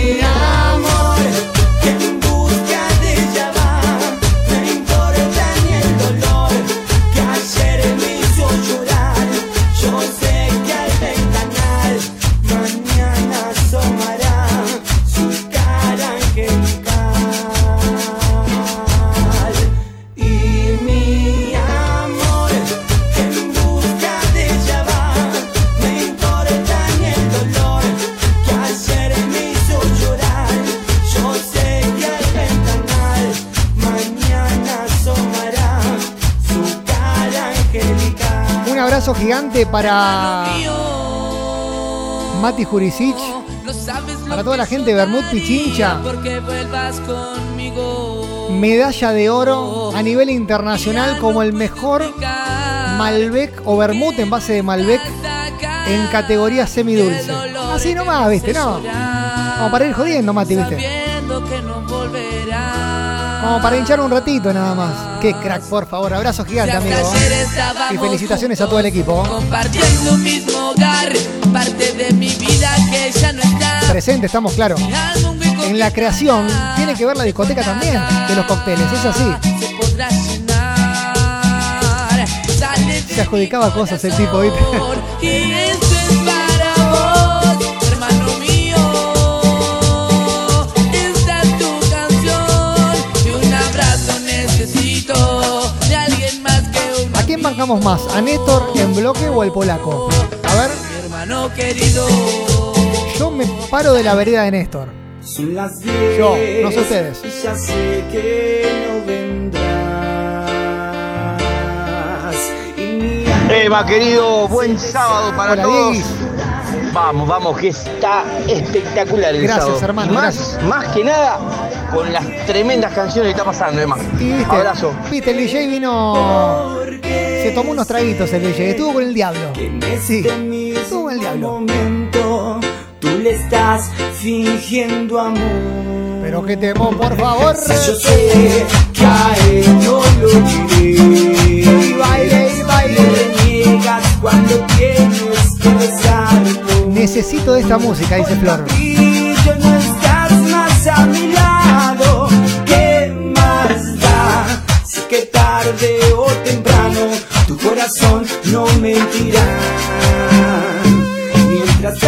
gigante para Mati Jurisic. Para toda la gente de Bermud Pichincha. Medalla de oro a nivel internacional como el mejor Malbec o Bermud en base de Malbec en categoría semidulce. Así nomás, viste, no. Como para ir jodiendo, Mati, viste. Que no volverá. Como para hinchar un ratito nada más. Qué crack, por favor. Abrazo gigante, amigo. Y felicitaciones a todo el equipo. Compartiendo un mismo hogar, parte de mi vida que ya no está. Presente, estamos claros. En la creación tiene que ver la discoteca también de los cócteles, es así. Se adjudicaba cosas el tipo, ¿viste? Un ¿A quién bancamos más? ¿A Néstor en bloque o al polaco? A ver, hermano querido. yo me paro de la vereda de Néstor. Son las Yo, no sé ustedes. Y ya sé que no vendrás. Mi Eva, querido, buen sábado para Hola, todos. Dieguis. Vamos, vamos, que está espectacular el Gracias, sábado. hermano, Y más, gracias. más que nada, con las tremendas canciones que está pasando, Emma. Y viste, Abrazo. viste, el DJ vino. Se tomó unos traguitos el DJ, estuvo con el diablo. Sí, estuvo con el diablo. tú le estás fingiendo amor. Pero que temo, por favor. Yo sé que a él no lo quieres. Y baile, y baile. Le niegas cuando tienes que besarlo. Necesito de esta música, dice Flor. Y yo no estás más a mi corazón no mentirá. Mientras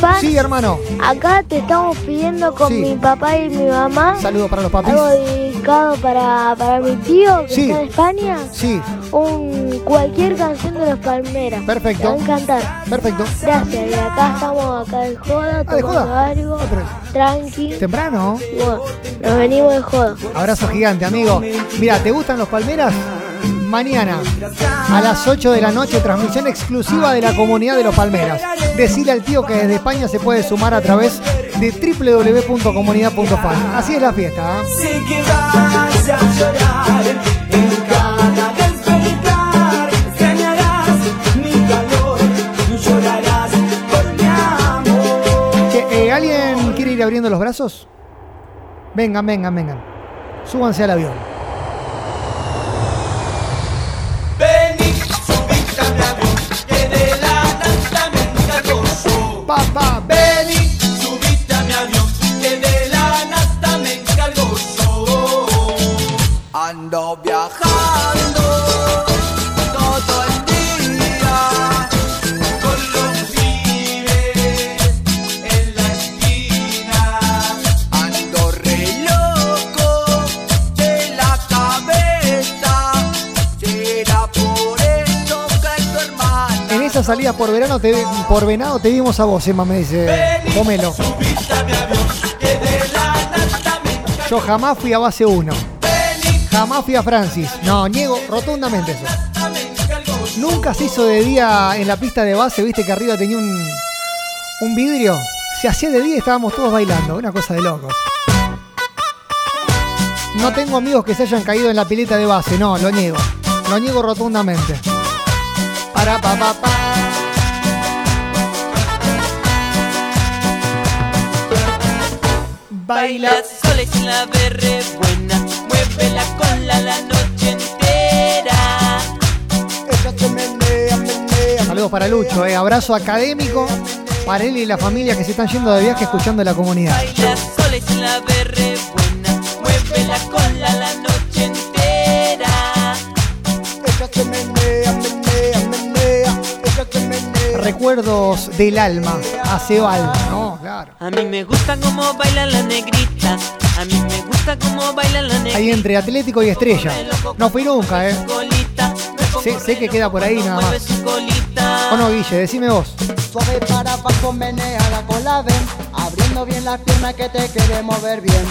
Fan, Sí, hermano. acá te estamos pidiendo con Sí. mi papá y mi mamá Saludo para los papis. algo dedicado para, para mi tío que Sí. está en España. Sí, Un, cualquier canción de los Palmeras. Perfecto. Te va a encantar. perfecto. Gracias, y acá estamos acá de joda, Ah, de tomando joda. algo, Ah, tranqui. Temprano. Bueno, nos venimos de joda. Abrazo gigante, amigo. Mira, ¿te gustan los palmeras? Mañana a las 8 de la noche, transmisión exclusiva de la comunidad de los Palmeras. Decirle al tío que desde España se puede sumar a través de www.comunidad.fan. Así es la fiesta. eh, ¿Alguien quiere ir abriendo los brazos? Vengan, vengan, vengan. Súbanse al avión. Subí a de la nada me engalgo solo. Papá mi avión de la nada me. Ando. Salidas por verano, te, por venado te vimos a vos, Emma, me dice. Comelo. Yo jamás fui a base 1. Jamás fui a Francis. No, niego rotundamente eso. Nunca se hizo de día en la pista de base, viste que arriba tenía un, un vidrio. Se hacía de día y estábamos todos bailando. Una cosa de locos. No tengo amigos que se hayan caído en la pileta de base. No, lo niego. Lo niego rotundamente. Para pa pa pa. Baila sola y sin la berre buena, mueve la cola la noche entera. Ella te menea, menea. Saludos para Lucho, eh. abrazo académico para él y la familia que se están yendo de viaje escuchando la comunidad. Baila sola y sin la berre buena, mueve la cola la noche Recuerdos del alma, hace alma, ¿no? Claro. A mí me gusta cómo baila la negrita. A mí me gusta cómo baila la negrita. Ahí entre Atlético y Estrella. No fui nunca, ¿eh? Sé, sé que queda por ahí nada más. ¿O no, Guille? Decime vos. Suave para abajo, menea la cola, ven. Abriendo bien las piernas que te queremos ver bien.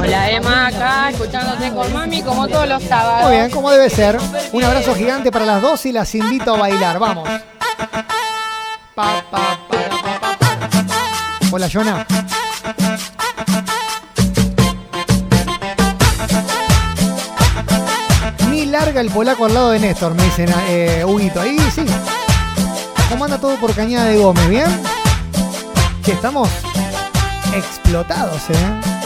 Hola Emma, acá escuchándote con mami como todos los sábados. Muy bien, como debe ser. Un abrazo gigante para las dos y las invito a bailar. Vamos. Hola, Jonah. Ni larga el polaco al lado de Néstor, me dicen eh, Huguito. Ahí sí. ¿Cómo anda todo por Cañada de Gómez? ¿Bien? Que estamos explotados, ¿eh?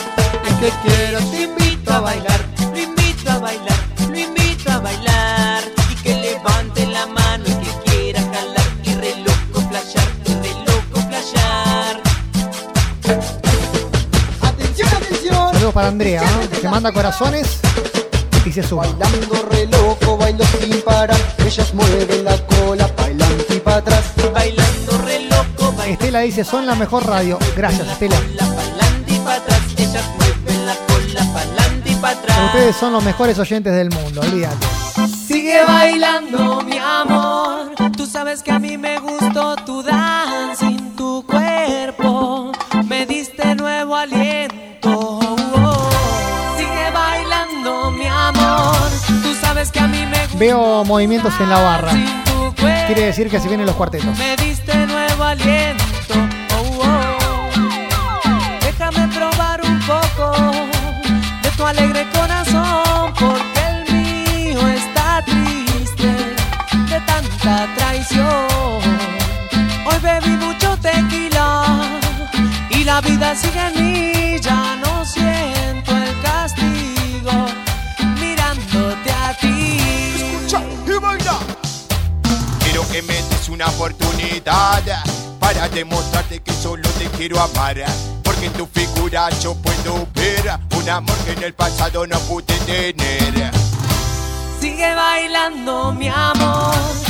que quiero te invito a bailar, lo invito a bailar, para Andrea, ¿no? [laughs] que manda corazones y se suma. Bailando re loco, bailo sin parar. Ellas mueven la cola, bailan y para atrás. Bailando re loco, Estela dice, son la mejor radio. Gracias, Estela. Ustedes son los mejores oyentes del mundo, olvídate. Sigue bailando, mi amor. Tú sabes que a mí me gustó tu dancing, Veo movimientos en la barra. Quiere decir que se vienen los cuartetos. Me diste nuevo aliento. oh, oh. Déjame probar un poco de tu alegre corazón, porque el mío está triste de tanta traición. Hoy bebí mucho tequila y la vida sigue en mí. Una oportunidad para demostrarte que solo te quiero amar. Porque en tu figura yo puedo ver un amor que en el pasado no pude tener. Sigue bailando, mi amor.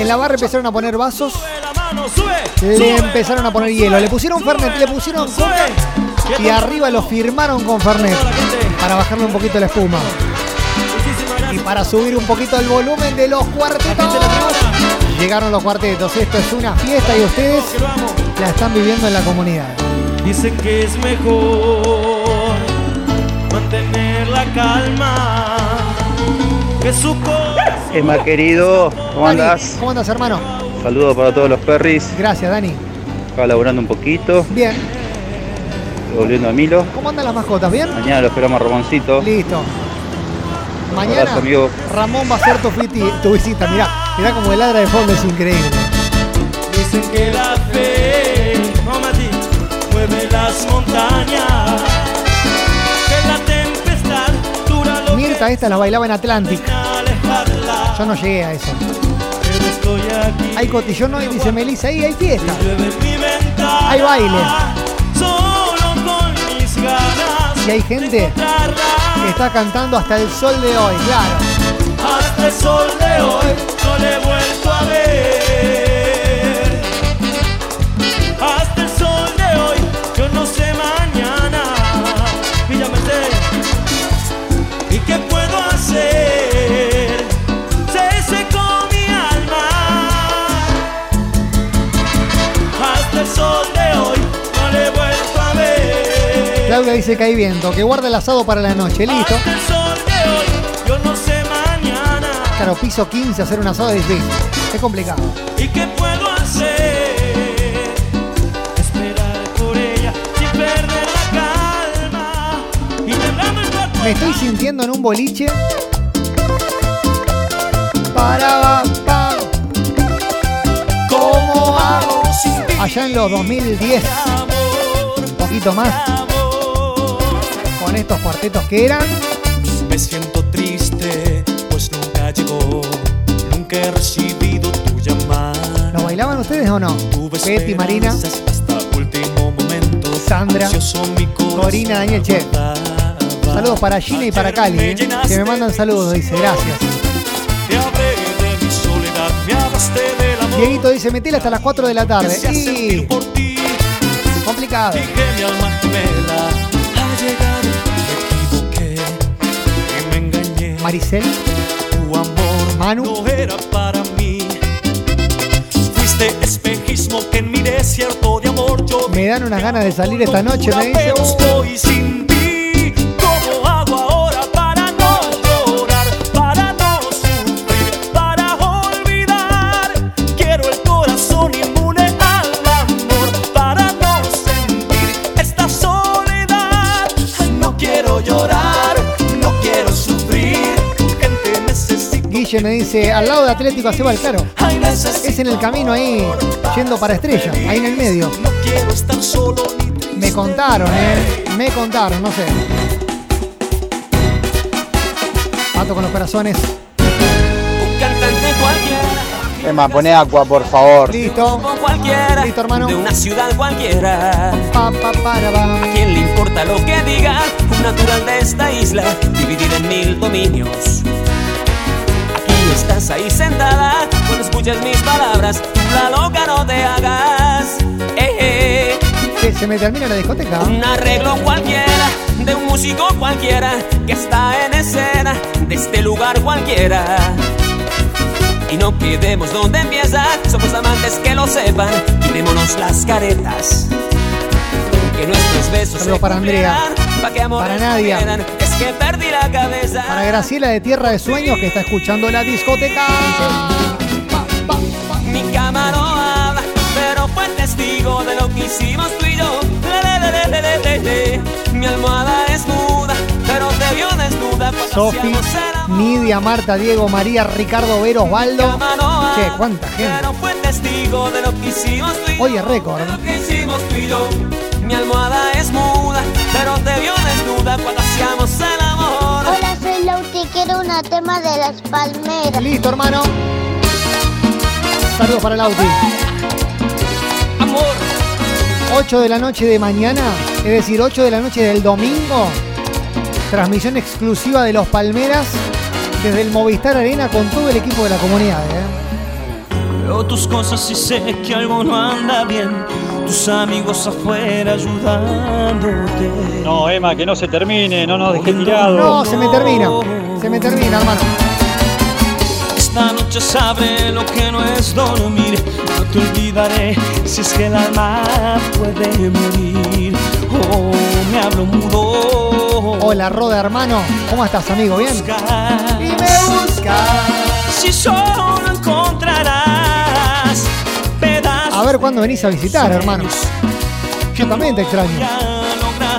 En la barra empezaron a poner vasos. Le empezaron a poner hielo. Le pusieron Fernet, le pusieron coca y arriba lo firmaron con Fernet para bajarle un poquito la espuma. Y para subir un poquito el volumen de los cuartetos. Llegaron los cuartetos. Esto es una fiesta y ustedes la están viviendo en la comunidad. Dicen que es mejor mantener la calma que su corazón. Emma querido, ¿cómo Dani, andás? ¿Cómo andas, hermano? Saludos para todos los perris. Gracias, Dani. Acá laburando un poquito, Bien. volviendo a Milo. ¿Cómo andan las mascotas? ¿Bien? Mañana lo esperamos a Ramoncito. Listo. Mañana Abrazo, amigo. Ramón va a hacer tu, fiti- tu visita. Mirá, mirá como el ladra de fondo es increíble. Dicen que la fe, oh, Mati, las montañas. Dura lo Mirta esta la bailaba en Atlantic. Yo no llegué a eso. Hay cotillón hoy, dice Melissa, ahí hay fiesta. Hay baile. Y hay gente que está cantando hasta el sol de hoy, claro. Hasta el sol de hoy no le he vuelto a ver. Claudia dice que hay viento, que guarda el asado para la noche, listo. Claro, piso 15, hacer un asado es difícil. Es complicado. ¿Y qué puedo hacer? Esperar por ella sin perder la calma y el. Me estoy sintiendo en un boliche. Para, pa, ¿Cómo hago? Allá en los 2010, un poquito más, con estos cuartetos que eran. Me siento triste, pues nunca llegó. Nunca he recibido tu llamada. ¿Lo bailaban ustedes o no? Betty, Marina, Hasta último momento. Sandra, Corina, Daniel Che. Saludos para Gina y para Cali, eh, que me mandan saludos, dice, gracias. Dieguito dice, metela hasta las 4 de la tarde. Y complicado. Maricel, Tu amor Manu. no era para mí. Fuiste espejismo que en mi desierto de amor yo me dan unas ganas de salir esta noche, me dice. Guille me dice, al lado de Atlético Claro. Ay, necesito. Es en el camino ahí, yendo para Estrella, ahí en el medio. No quiero estar solo ni triste. Me contaron, eh. Me contaron, no sé. Pato con los corazones. Un cantante cualquiera, Emma, poné agua, por favor. Listo. Listo, hermano. de una ciudad cualquiera. Pa, pa, para, pa. ¿A quién le importa lo que diga un natural de esta isla, dividida en mil dominios? Estás ahí sentada, cuando escuchas mis palabras, tú la loca no te hagas. Eh, eh. Che, se me termina la discoteca. Un arreglo cualquiera, de un músico cualquiera, que está en escena, de este lugar cualquiera. Y no quedemos donde empieza, somos amantes que lo sepan, quitémonos las caretas. Que nuestros besos Saludos se para Andrea. que Para Nadia. Que perdí la cabeza. Para Graciela de Tierra de Sueños que está escuchando la discoteca. Mi cama no habla, pero fue testigo de lo que hicimos tú y yo. Le, le, le. Mi almohada es muda, pero te vio desnuda Sofi. Nidia, Marta, Diego, María, Ricardo, Vero, Osvaldo. No Che, cuánta gente. Pero fue testigo de lo que hicimos tú y yo. Hoy es récord. Mi almohada es muda, pero te vio desnuda cuando hacíamos el amor. Hola, soy Lauti, quiero una tema de las palmeras. Listo, hermano. Saludos para el Auti. Amor, 8 de la noche de mañana, es decir, 8 de la noche del domingo. Transmisión exclusiva de los Palmeras desde el Movistar Arena con todo el equipo de la comunidad. ¿eh? Veo tus cosas y sé que algo no anda bien. Tus amigos afuera ayudándote. No, Emma, que no se termine, no nos dejes tirados. No, se me termina. Se me termina, hermano. Esta noche sabré lo que no es dormir. No te olvidaré si es que el alma puede morir. Oh, me hablo mudo. Hola, Roda, hermano. ¿Cómo estás, amigo? ¿Bien? Y me buscas. Si solo encontrarás ver cuándo venís a visitar, hermano. Yo también te extraño.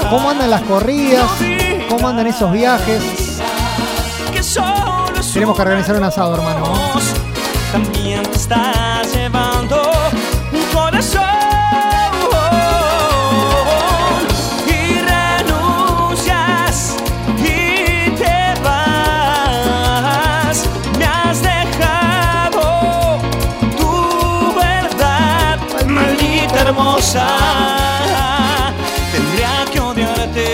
¿Cómo andan las corridas? ¿Cómo andan esos viajes? Tenemos que organizar un asado, hermano. También te estás llevando. Que odiarte,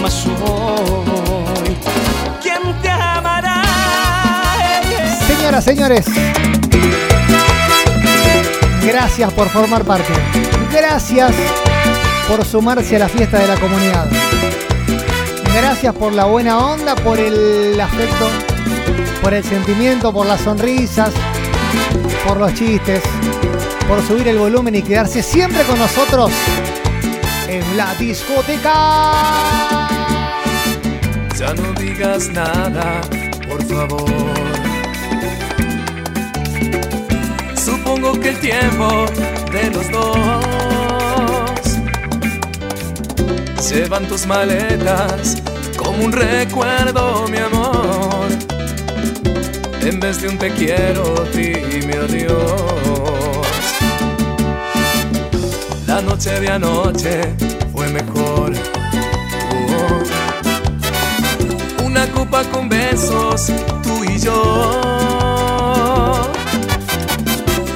mas hoy, ¿quién te amará? Señoras, señores. Gracias por formar parte. Gracias por sumarse a la fiesta de la comunidad. Gracias por la buena onda, por el afecto, por el sentimiento, por las sonrisas, por los chistes, por subir el volumen y quedarse siempre con nosotros en la discoteca. Ya no digas nada, por favor. Supongo que el tiempo de los dos llevan tus maletas como un recuerdo, mi amor. En vez de un te quiero, dime adiós. La noche de anoche fue mejor. Oh. Una copa con besos, tú y yo.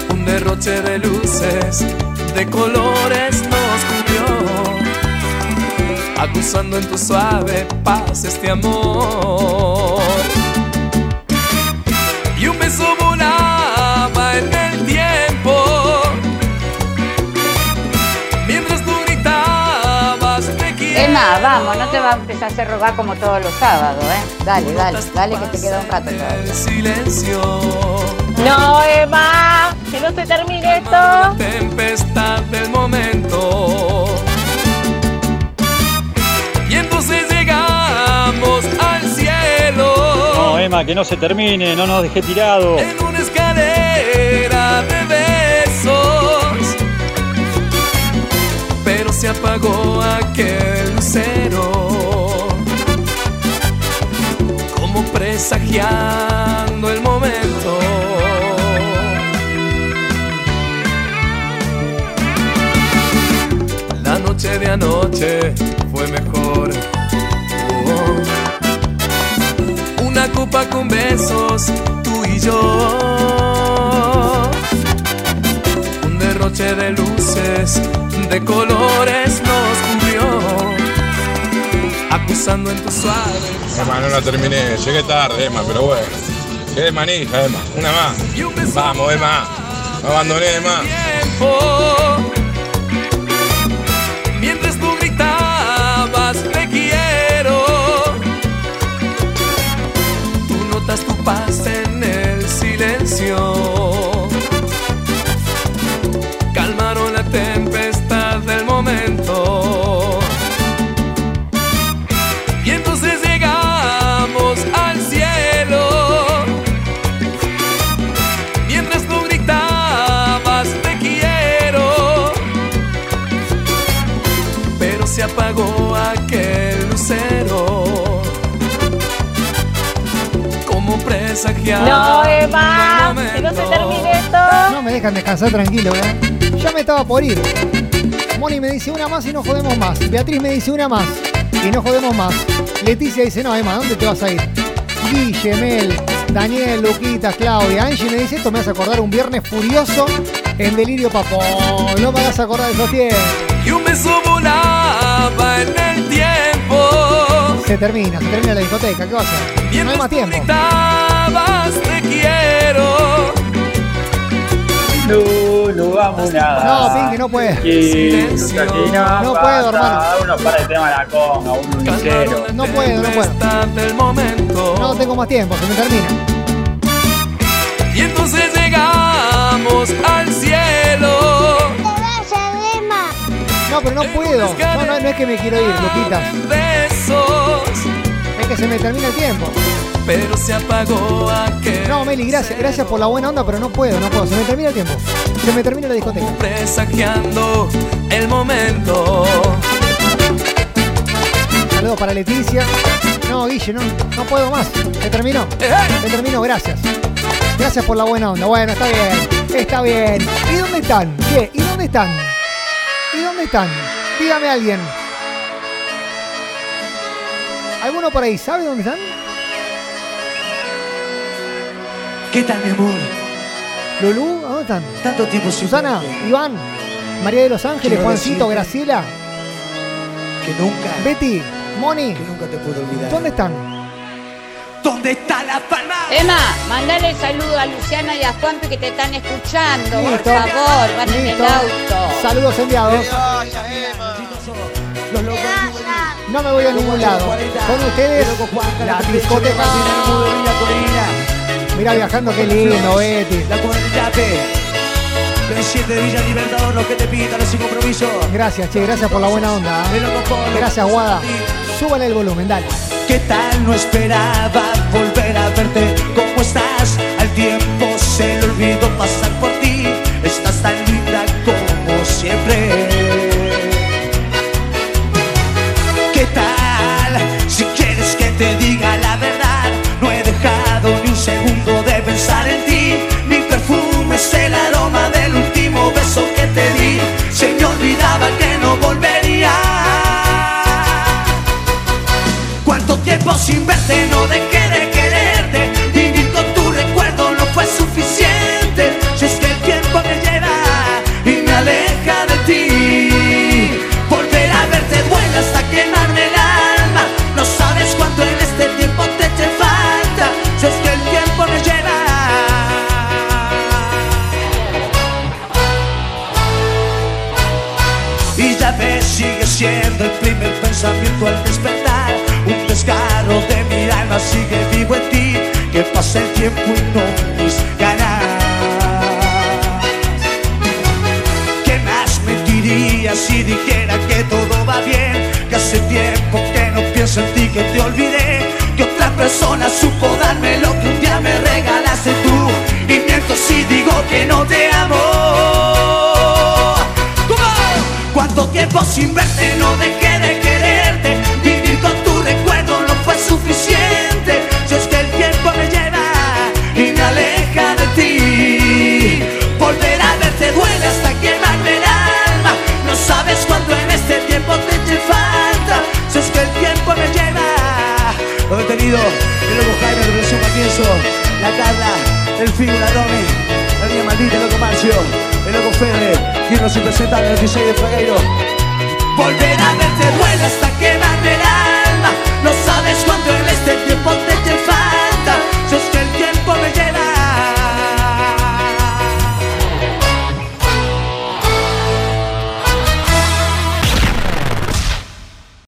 Un derroche de luces, de colores nos cubrió. Acusando en tu suave paz este amor. Vamos, no te va a empezar a hacer rogar como todos los sábados, ¿eh? Dale, dale, dale que te queda un rato todavía. Silencio. No, Emma, que no se termine esto. Tempestad del momento. Y entonces llegamos al cielo. No, Emma, que no se termine, no nos deje tirado. En una escalera de besos. Pero se apagó aquel lucero. Como presagiando el momento. La noche de anoche fue mejor. Una copa con besos, tú y yo. Un derroche de luces, de colores nos cubrió. Acusando en tu suave. Emma, no la terminé. Llegué tarde, Emma, pero bueno. Qué manija, Emma. Una más. Vamos, Emma. No abandoné, Emma. Presagiando No, Emma, el que no se termine esto. No me dejan descansar tranquilo, ¿verdad? Ya me estaba por ir. Moni me dice una más y no jodemos más. Beatriz me dice una más y no jodemos más. Leticia dice, no, Emma, ¿dónde te vas a ir? Guille, Mel, Daniel, Luquita, Claudia. Angie me dice, esto me hace acordar un viernes furioso en Delirio Papón. No me hagas acordar de esos tiempos. Y un beso volaba en el tiempo Se termina, se termina la discoteca. ¿Qué va a hacer? No hay más tiempo. Te quiero No, no vamos nada. No, Pinky, no puede. No puedo, hermano. Uno para el tema de la conga, un unicero. No puedo, no puedo. Momento No tengo más tiempo, se me termina. Y entonces llegamos al cielo No, pero no puedo. No, no, no es que me quiero ir, Luquita. besos Es que se me termina el tiempo. Pero se apagó aquel No, Meli, gracias, gracias por la buena onda, pero no puedo, no puedo. Se me termina el tiempo. Se me termina la discoteca. presagiando el momento Saludos para Leticia. No, Guille, no, no puedo más. Se terminó. Se terminó, gracias. Gracias por la buena onda. Bueno, está bien. Está bien. ¿Y dónde están? ¿Qué? ¿Y dónde están? ¿Y dónde están? Dígame alguien. ¿Alguno por ahí sabe dónde están? ¿Qué tal mi amor? ¿Lulú? ¿A ¿Dónde están? Tanto tiempo sin Susana, verte. Iván, María de los Ángeles, Quiero Juancito, decirte Graciela, Que nunca, Betty, Moni. que nunca te puedo olvidar. ¿Dónde están? ¿Dónde está la palma? Emma, mandale saludo a Luciana y a Juanpi que te están escuchando, Listo. por favor, van en el auto. Saludos enviados. Los locos No me voy a ningún lado. Con ustedes, la discoteca. Mira viajando, qué lindo, Betty. La cuadrilla P. Los siete de Villa Libertador, lo que te pidan sin compromiso. Gracias, che, gracias por la buena onda. ¿eh? Gracias, Guada. Súbale el volumen, dale. ¿Qué tal? No esperaba volver a verte. ¿Cómo estás? Al tiempo se le olvidó pasar por ti. Estás tan linda como siempre. Pasa el tiempo y no mis ganas. ¿Qué más mentiría si dijera que todo va bien? Que hace tiempo que no pienso en ti, que te olvidé. Que otra persona supo darme lo que un día me regalaste tú. Y miento si digo que no te amo. ¿Cuánto tiempo sin verte no dejé el loco Jaime, de Presión Matienzo, la Carla, el Figo, la Romy, la niña maldita, el loco Marcio, el loco Fede, quien nos representa en el 16 de Fragueiro. Volver a verte duele hasta quemar el alma, no sabes cuánto en este tiempo te llevas.